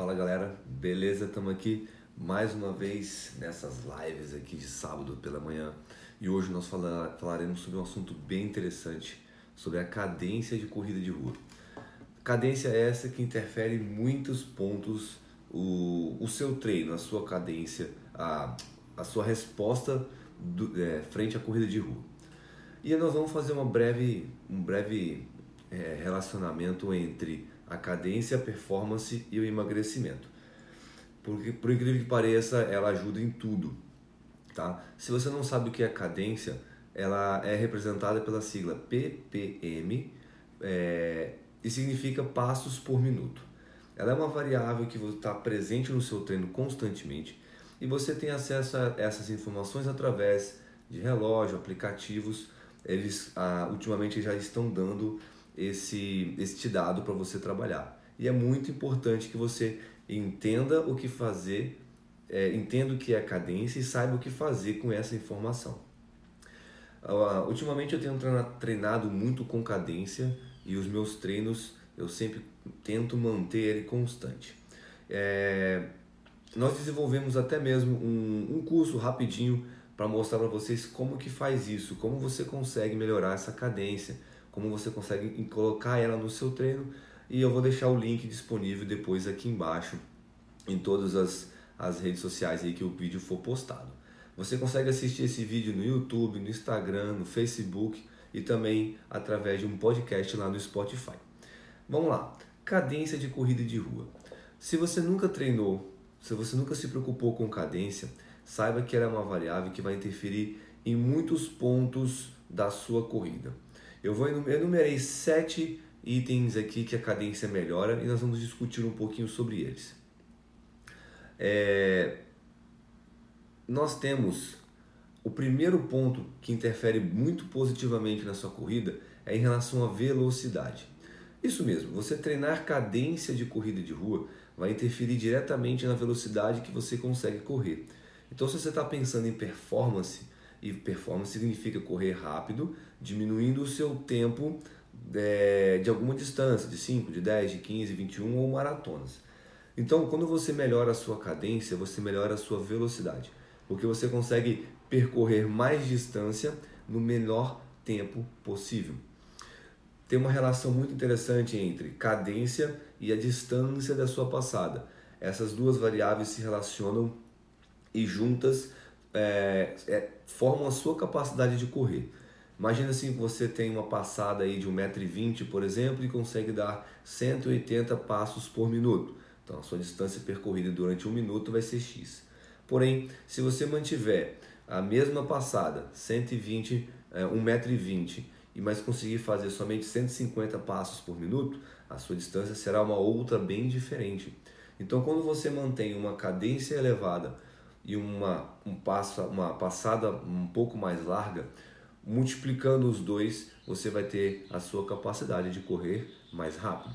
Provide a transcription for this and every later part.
Fala galera, beleza? Estamos aqui mais uma vez nessas lives aqui de sábado pela manhã e hoje nós falaremos sobre um assunto bem interessante, sobre a cadência de corrida de rua. Cadência essa que interfere em muitos pontos o, o seu treino, a sua cadência, a, a sua resposta do, é, frente à corrida de rua. E nós vamos fazer uma breve, um breve é, relacionamento entre a cadência, a performance e o emagrecimento. Porque, por incrível que pareça, ela ajuda em tudo. Tá? Se você não sabe o que é cadência, ela é representada pela sigla ppm é, e significa passos por minuto. Ela é uma variável que está presente no seu treino constantemente e você tem acesso a essas informações através de relógio, aplicativos. Eles ah, ultimamente já estão dando esse, este dado para você trabalhar. E é muito importante que você entenda o que fazer, é, entenda o que é cadência e saiba o que fazer com essa informação. Uh, ultimamente eu tenho treinado muito com cadência e os meus treinos eu sempre tento manter ele constante. É, nós desenvolvemos até mesmo um, um curso rapidinho para mostrar para vocês como que faz isso, como você consegue melhorar essa cadência, como você consegue colocar ela no seu treino e eu vou deixar o link disponível depois aqui embaixo em todas as, as redes sociais aí que o vídeo for postado. Você consegue assistir esse vídeo no YouTube, no Instagram, no Facebook e também através de um podcast lá no Spotify. Vamos lá, cadência de corrida de rua. Se você nunca treinou, se você nunca se preocupou com cadência, saiba que ela é uma variável que vai interferir em muitos pontos da sua corrida. Eu vou enumerei sete itens aqui que a cadência melhora e nós vamos discutir um pouquinho sobre eles. É, nós temos o primeiro ponto que interfere muito positivamente na sua corrida é em relação à velocidade. Isso mesmo, você treinar cadência de corrida de rua vai interferir diretamente na velocidade que você consegue correr. Então, se você está pensando em performance, e performance significa correr rápido, diminuindo o seu tempo é, de alguma distância, de 5, de 10, de 15, 21 ou maratonas. Então, quando você melhora a sua cadência, você melhora a sua velocidade, porque você consegue percorrer mais distância no menor tempo possível. Tem uma relação muito interessante entre cadência e a distância da sua passada. Essas duas variáveis se relacionam e juntas é, é, formam a sua capacidade de correr. Imagina assim que você tem uma passada aí de 1,20m, por exemplo, e consegue dar 180 passos por minuto. Então a sua distância percorrida durante um minuto vai ser X. Porém, se você mantiver a mesma passada, 120, é, 1,20m, e mais conseguir fazer somente 150 passos por minuto, a sua distância será uma outra bem diferente. Então, quando você mantém uma cadência elevada e uma, um passo, uma passada um pouco mais larga, multiplicando os dois, você vai ter a sua capacidade de correr mais rápido.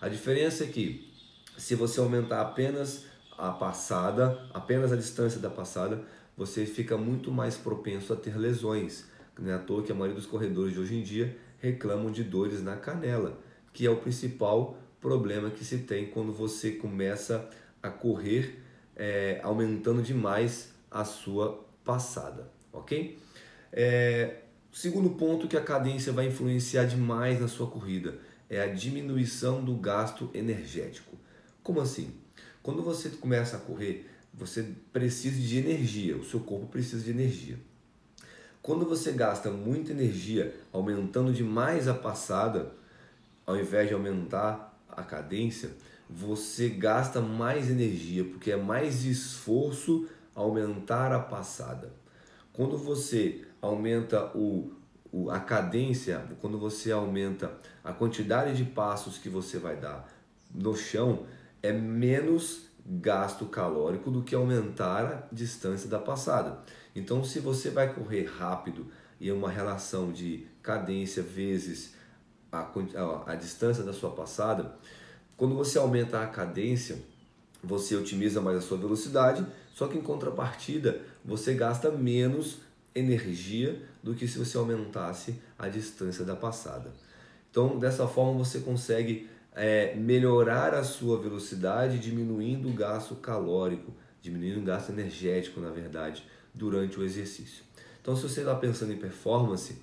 A diferença é que se você aumentar apenas a passada, apenas a distância da passada, você fica muito mais propenso a ter lesões. Não é à toa que a maioria dos corredores de hoje em dia reclamam de dores na canela, que é o principal problema que se tem quando você começa a correr é, aumentando demais a sua passada, ok? É, segundo ponto que a cadência vai influenciar demais na sua corrida é a diminuição do gasto energético. Como assim? Quando você começa a correr, você precisa de energia, o seu corpo precisa de energia. Quando você gasta muita energia aumentando demais a passada, ao invés de aumentar a cadência, você gasta mais energia, porque é mais esforço aumentar a passada. Quando você aumenta o, o, a cadência, quando você aumenta a quantidade de passos que você vai dar no chão, é menos gasto calórico do que aumentar a distância da passada. Então, se você vai correr rápido e é uma relação de cadência vezes a, a, a distância da sua passada, quando você aumenta a cadência, você otimiza mais a sua velocidade, só que em contrapartida você gasta menos energia do que se você aumentasse a distância da passada. Então, dessa forma você consegue é, melhorar a sua velocidade, diminuindo o gasto calórico, diminuindo o gasto energético, na verdade, durante o exercício. Então, se você está pensando em performance,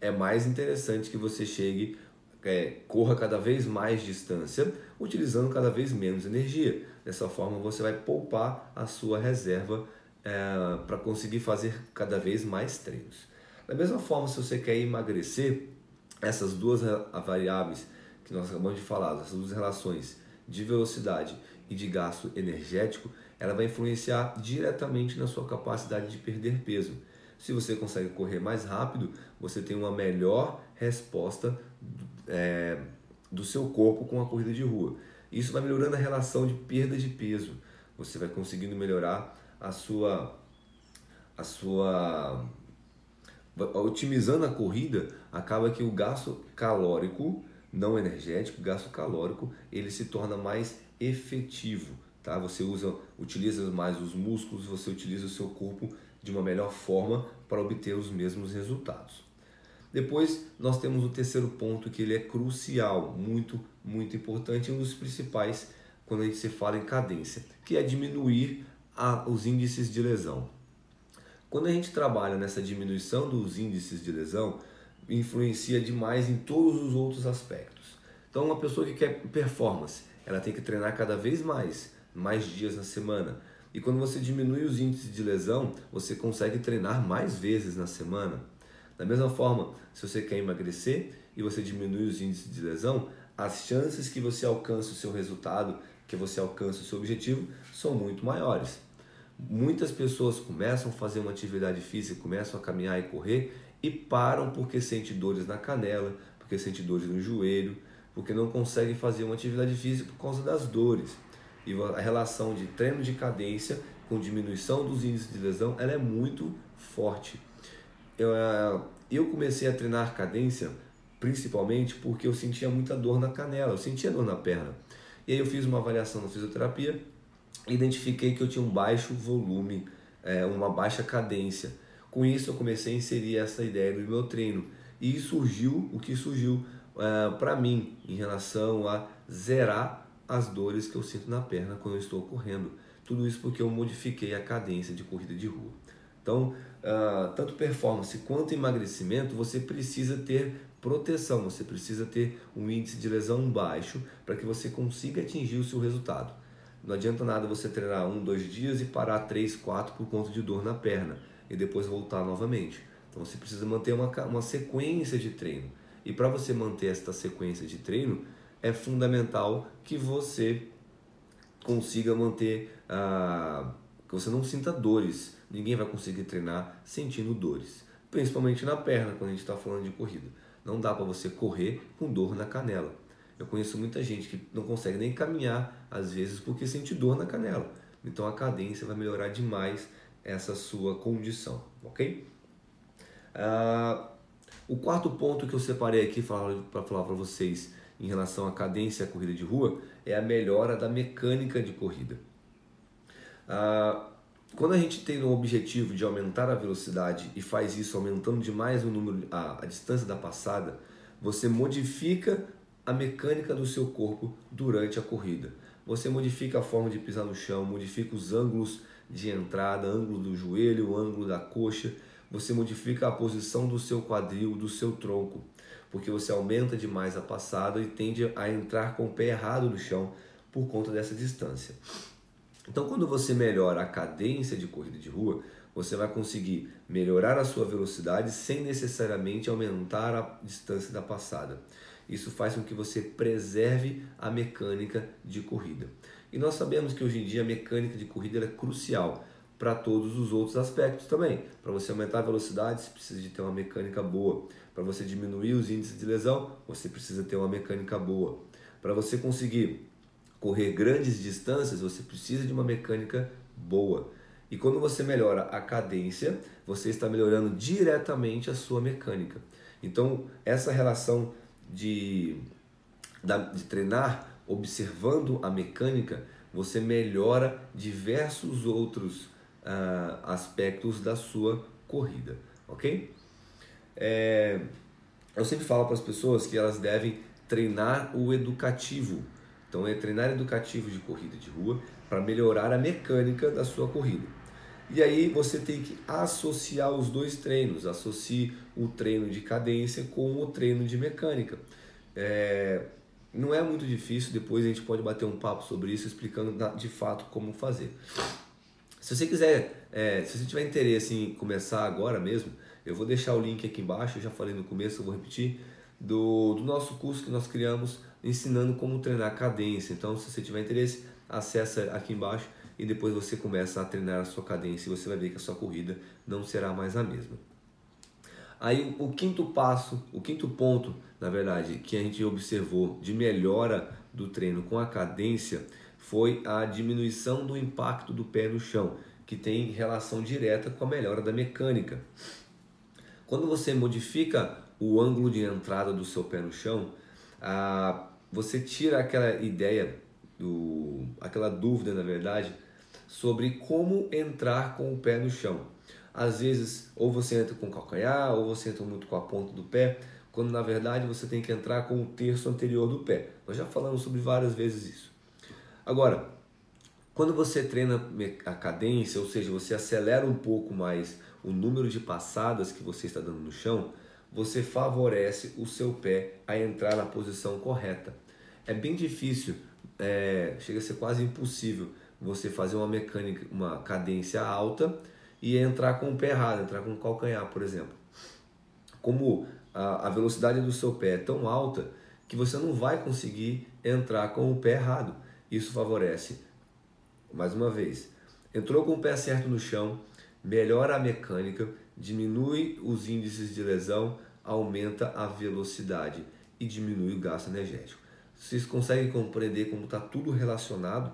é mais interessante que você chegue, é, corra cada vez mais distância, utilizando cada vez menos energia. Dessa forma, você vai poupar a sua reserva é, para conseguir fazer cada vez mais treinos. Da mesma forma, se você quer emagrecer, essas duas variáveis que nós acabamos de falar, essas duas relações de velocidade e de gasto energético, ela vai influenciar diretamente na sua capacidade de perder peso. Se você consegue correr mais rápido, você tem uma melhor resposta é, do seu corpo com a corrida de rua. Isso vai melhorando a relação de perda de peso. Você vai conseguindo melhorar a sua a sua otimizando a corrida, acaba que o gasto calórico não energético, gasto calórico, ele se torna mais efetivo, tá? Você usa, utiliza mais os músculos, você utiliza o seu corpo de uma melhor forma para obter os mesmos resultados. Depois nós temos o terceiro ponto que ele é crucial, muito, muito importante, um dos principais quando a gente se fala em cadência, que é diminuir a, os índices de lesão. Quando a gente trabalha nessa diminuição dos índices de lesão, influencia demais em todos os outros aspectos. Então, uma pessoa que quer performance, ela tem que treinar cada vez mais, mais dias na semana. E quando você diminui os índices de lesão, você consegue treinar mais vezes na semana. Da mesma forma, se você quer emagrecer e você diminui os índices de lesão, as chances que você alcance o seu resultado, que você alcance o seu objetivo, são muito maiores. Muitas pessoas começam a fazer uma atividade física, começam a caminhar e correr e param porque sente dores na canela, porque sente dores no joelho, porque não conseguem fazer uma atividade física por causa das dores. E a relação de treino de cadência com diminuição dos índices de lesão ela é muito forte. Eu, eh, eu comecei a treinar cadência principalmente porque eu sentia muita dor na canela, eu sentia dor na perna. E aí eu fiz uma avaliação na fisioterapia, identifiquei que eu tinha um baixo volume, é, uma baixa cadência. Com isso, eu comecei a inserir essa ideia no meu treino e surgiu o que surgiu uh, para mim em relação a zerar as dores que eu sinto na perna quando eu estou correndo. Tudo isso porque eu modifiquei a cadência de corrida de rua. Então, uh, tanto performance quanto emagrecimento, você precisa ter proteção, você precisa ter um índice de lesão baixo para que você consiga atingir o seu resultado. Não adianta nada você treinar um, dois dias e parar três, quatro por conta de dor na perna e depois voltar novamente. Então você precisa manter uma, uma sequência de treino. E para você manter esta sequência de treino, é fundamental que você consiga manter a. que você não sinta dores. Ninguém vai conseguir treinar sentindo dores. Principalmente na perna, quando a gente está falando de corrida. Não dá para você correr com dor na canela. Eu conheço muita gente que não consegue nem caminhar, às vezes, porque sente dor na canela. Então a cadência vai melhorar demais essa sua condição, ok? Uh, o quarto ponto que eu separei aqui para falar para vocês em relação à cadência à corrida de rua é a melhora da mecânica de corrida. Uh, quando a gente tem o objetivo de aumentar a velocidade e faz isso aumentando demais o número, a, a distância da passada, você modifica a mecânica do seu corpo durante a corrida. Você modifica a forma de pisar no chão, modifica os ângulos de entrada, ângulo do joelho, ângulo da coxa. Você modifica a posição do seu quadril, do seu tronco, porque você aumenta demais a passada e tende a entrar com o pé errado no chão por conta dessa distância. Então, quando você melhora a cadência de corrida de rua, você vai conseguir melhorar a sua velocidade sem necessariamente aumentar a distância da passada. Isso faz com que você preserve a mecânica de corrida. E nós sabemos que hoje em dia a mecânica de corrida é crucial para todos os outros aspectos também. Para você aumentar a velocidade, você precisa de ter uma mecânica boa. Para você diminuir os índices de lesão, você precisa ter uma mecânica boa. Para você conseguir correr grandes distâncias, você precisa de uma mecânica boa. E quando você melhora a cadência, você está melhorando diretamente a sua mecânica. Então, essa relação de, de treinar observando a mecânica, você melhora diversos outros uh, aspectos da sua corrida, ok? É, eu sempre falo para as pessoas que elas devem treinar o educativo. Então é treinar educativo de corrida de rua para melhorar a mecânica da sua corrida. E aí você tem que associar os dois treinos, associe o treino de cadência com o treino de mecânica. É, não é muito difícil, depois a gente pode bater um papo sobre isso, explicando de fato como fazer. Se você quiser, é, se você tiver interesse em começar agora mesmo, eu vou deixar o link aqui embaixo, eu já falei no começo, eu vou repetir, do, do nosso curso que nós criamos ensinando como treinar cadência. Então, se você tiver interesse, acessa aqui embaixo e depois você começa a treinar a sua cadência e você vai ver que a sua corrida não será mais a mesma. Aí o quinto passo, o quinto ponto, na verdade, que a gente observou de melhora do treino com a cadência foi a diminuição do impacto do pé no chão, que tem relação direta com a melhora da mecânica. Quando você modifica o ângulo de entrada do seu pé no chão, ah, você tira aquela ideia, do, aquela dúvida, na verdade, sobre como entrar com o pé no chão. Às vezes, ou você entra com o calcanhar, ou você entra muito com a ponta do pé, quando na verdade você tem que entrar com o terço anterior do pé. Nós já falamos sobre várias vezes isso. Agora, quando você treina a cadência, ou seja, você acelera um pouco mais o número de passadas que você está dando no chão, você favorece o seu pé a entrar na posição correta. É bem difícil, é, chega a ser quase impossível você fazer uma mecânica, uma cadência alta e entrar com o pé errado, entrar com o calcanhar, por exemplo. Como a, a velocidade do seu pé é tão alta que você não vai conseguir entrar com o pé errado. Isso favorece, mais uma vez, entrou com o pé certo no chão, melhora a mecânica, diminui os índices de lesão, aumenta a velocidade e diminui o gasto energético. Vocês conseguem compreender como está tudo relacionado?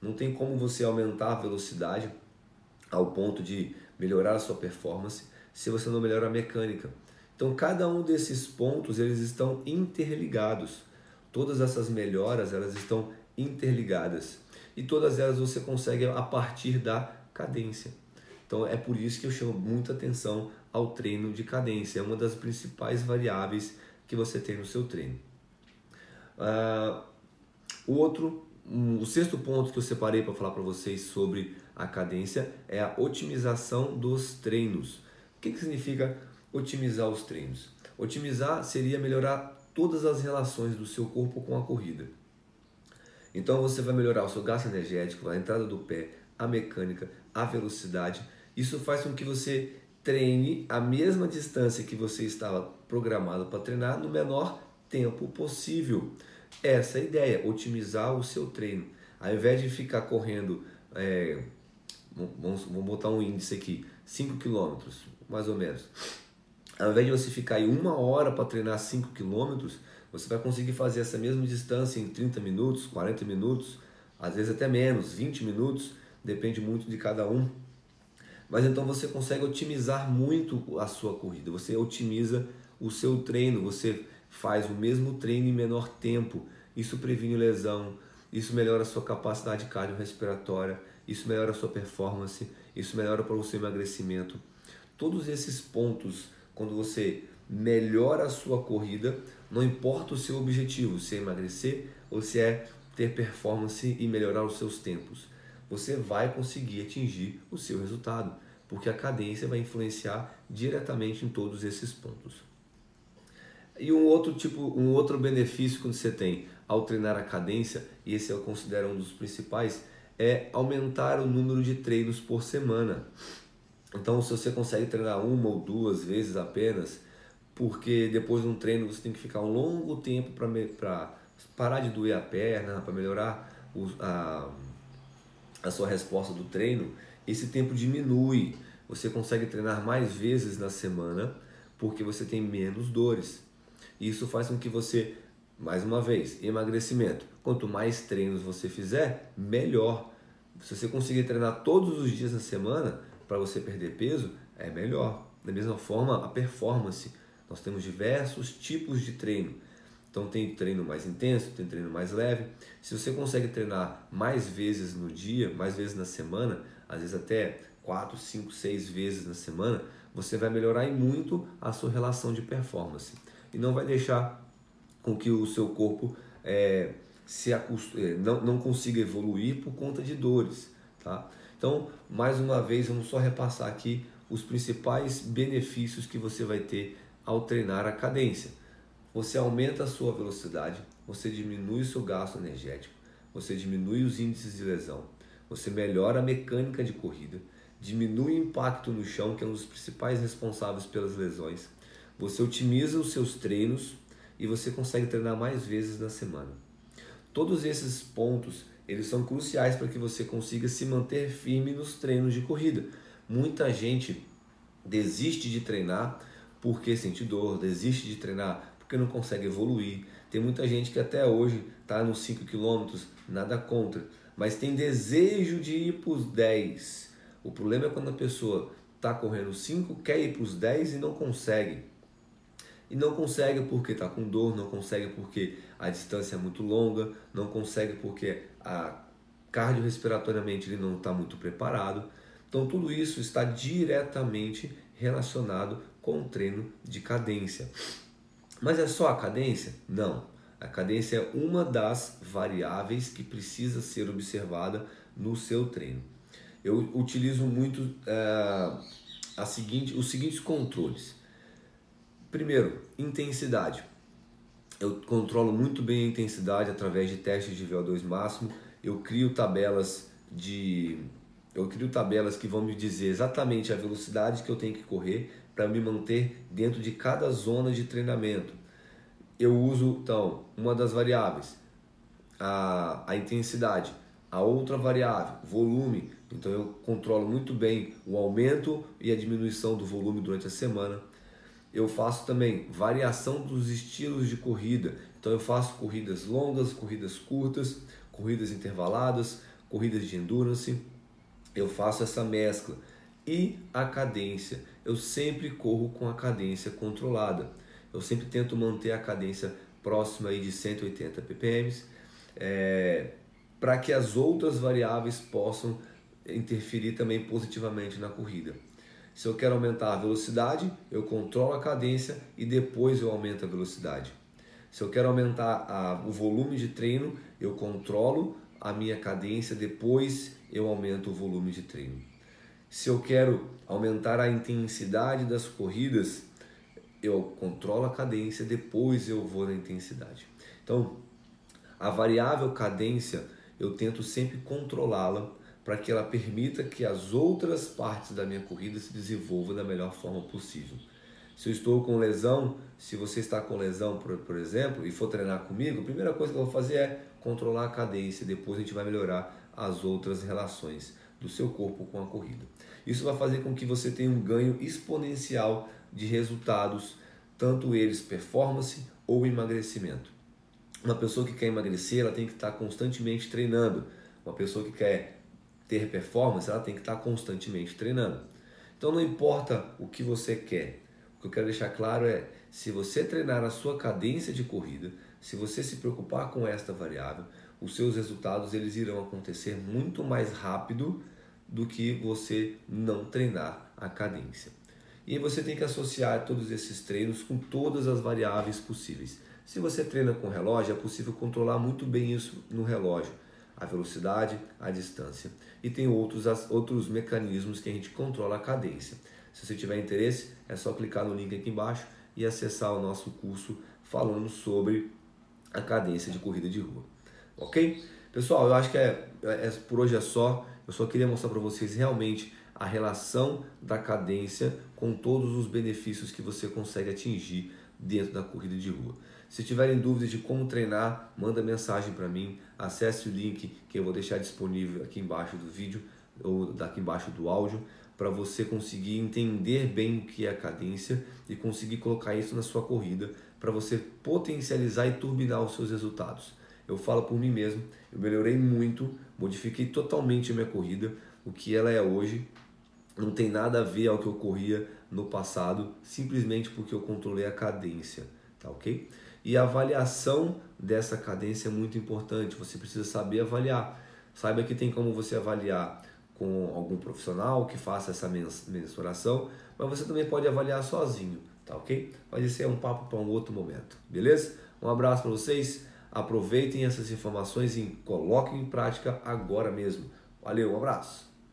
Não tem como você aumentar a velocidade ao ponto de melhorar a sua performance se você não melhora a mecânica. Então, cada um desses pontos eles estão interligados. Todas essas melhoras elas estão interligadas e todas elas você consegue a partir da cadência. Então, é por isso que eu chamo muita atenção ao treino de cadência. É uma das principais variáveis que você tem no seu treino. Uh, o outro o sexto ponto que eu separei para falar para vocês sobre a cadência é a otimização dos treinos. O que, que significa otimizar os treinos? Otimizar seria melhorar todas as relações do seu corpo com a corrida. Então você vai melhorar o seu gasto energético, a entrada do pé, a mecânica, a velocidade. Isso faz com que você treine a mesma distância que você estava programado para treinar no menor tempo possível. Essa é a ideia, otimizar o seu treino. Ao invés de ficar correndo, é, vamos, vamos botar um índice aqui, 5 km, mais ou menos. Ao invés de você ficar aí uma hora para treinar 5 km, você vai conseguir fazer essa mesma distância em 30 minutos, 40 minutos, às vezes até menos, 20 minutos, depende muito de cada um. Mas então você consegue otimizar muito a sua corrida, você otimiza o seu treino, você faz o mesmo treino em menor tempo. Isso previne lesão, isso melhora a sua capacidade cardiorrespiratória, isso melhora a sua performance, isso melhora para o seu emagrecimento. Todos esses pontos, quando você melhora a sua corrida, não importa o seu objetivo, se é emagrecer ou se é ter performance e melhorar os seus tempos, você vai conseguir atingir o seu resultado, porque a cadência vai influenciar diretamente em todos esses pontos. E um outro tipo, um outro benefício que você tem ao treinar a cadência, e esse eu considero um dos principais, é aumentar o número de treinos por semana. Então, se você consegue treinar uma ou duas vezes apenas, porque depois de um treino você tem que ficar um longo tempo para parar de doer a perna, para melhorar o, a, a sua resposta do treino, esse tempo diminui. Você consegue treinar mais vezes na semana porque você tem menos dores. Isso faz com que você, mais uma vez, emagrecimento. Quanto mais treinos você fizer, melhor. Se você conseguir treinar todos os dias na semana para você perder peso, é melhor. Da mesma forma, a performance. Nós temos diversos tipos de treino. Então tem treino mais intenso, tem treino mais leve. Se você consegue treinar mais vezes no dia, mais vezes na semana, às vezes até 4, 5, 6 vezes na semana, você vai melhorar muito a sua relação de performance e não vai deixar com que o seu corpo é, se é, não, não consiga evoluir por conta de dores. Tá? Então, mais uma vez, vamos só repassar aqui os principais benefícios que você vai ter ao treinar a cadência. Você aumenta a sua velocidade, você diminui o seu gasto energético, você diminui os índices de lesão, você melhora a mecânica de corrida, diminui o impacto no chão, que é um dos principais responsáveis pelas lesões, você otimiza os seus treinos e você consegue treinar mais vezes na semana. Todos esses pontos, eles são cruciais para que você consiga se manter firme nos treinos de corrida. Muita gente desiste de treinar porque sente dor, desiste de treinar porque não consegue evoluir. Tem muita gente que até hoje está nos 5 km, nada contra, mas tem desejo de ir para os 10. O problema é quando a pessoa está correndo 5, quer ir para os 10 e não consegue. E não consegue porque está com dor, não consegue porque a distância é muito longa, não consegue porque a cardiorrespiratoriamente ele não está muito preparado. Então tudo isso está diretamente relacionado com o treino de cadência. Mas é só a cadência? Não. A cadência é uma das variáveis que precisa ser observada no seu treino. Eu utilizo muito é, a seguinte, os seguintes controles. Primeiro, intensidade. Eu controlo muito bem a intensidade através de testes de VO2 máximo. Eu crio tabelas de eu crio tabelas que vão me dizer exatamente a velocidade que eu tenho que correr para me manter dentro de cada zona de treinamento. Eu uso então uma das variáveis, a, a intensidade, a outra variável, volume. Então eu controlo muito bem o aumento e a diminuição do volume durante a semana. Eu faço também variação dos estilos de corrida. Então eu faço corridas longas, corridas curtas, corridas intervaladas, corridas de endurance. Eu faço essa mescla. E a cadência eu sempre corro com a cadência controlada. Eu sempre tento manter a cadência próxima aí de 180 ppm, é, para que as outras variáveis possam interferir também positivamente na corrida. Se eu quero aumentar a velocidade, eu controlo a cadência e depois eu aumento a velocidade. Se eu quero aumentar a, o volume de treino, eu controlo a minha cadência, depois eu aumento o volume de treino. Se eu quero aumentar a intensidade das corridas, eu controlo a cadência, depois eu vou na intensidade. Então, a variável cadência, eu tento sempre controlá-la para que ela permita que as outras partes da minha corrida se desenvolvam da melhor forma possível. Se eu estou com lesão, se você está com lesão, por, por exemplo, e for treinar comigo, a primeira coisa que eu vou fazer é controlar a cadência, depois a gente vai melhorar as outras relações do seu corpo com a corrida. Isso vai fazer com que você tenha um ganho exponencial de resultados, tanto eles performance ou emagrecimento. Uma pessoa que quer emagrecer, ela tem que estar constantemente treinando. Uma pessoa que quer ter performance, ela tem que estar constantemente treinando. Então não importa o que você quer. O que eu quero deixar claro é, se você treinar a sua cadência de corrida, se você se preocupar com esta variável, os seus resultados eles irão acontecer muito mais rápido do que você não treinar a cadência. E você tem que associar todos esses treinos com todas as variáveis possíveis. Se você treina com relógio, é possível controlar muito bem isso no relógio, a velocidade, a distância. E tem outros, outros mecanismos que a gente controla a cadência. Se você tiver interesse, é só clicar no link aqui embaixo e acessar o nosso curso falando sobre a cadência de corrida de rua. Ok? Pessoal, eu acho que é, é por hoje é só. Eu só queria mostrar para vocês realmente a relação da cadência com todos os benefícios que você consegue atingir dentro da corrida de rua. Se tiverem dúvidas de como treinar, manda mensagem para mim, acesse o link que eu vou deixar disponível aqui embaixo do vídeo ou daqui embaixo do áudio para você conseguir entender bem o que é a cadência e conseguir colocar isso na sua corrida para você potencializar e turbinar os seus resultados. Eu falo por mim mesmo, eu melhorei muito, modifiquei totalmente a minha corrida, o que ela é hoje não tem nada a ver ao que ocorria no passado, simplesmente porque eu controlei a cadência, tá ok? E a avaliação dessa cadência é muito importante, você precisa saber avaliar. Saiba que tem como você avaliar com algum profissional que faça essa mensuração, mas você também pode avaliar sozinho, tá ok? Mas isso é um papo para um outro momento, beleza? Um abraço para vocês. Aproveitem essas informações e coloquem em prática agora mesmo. Valeu, um abraço.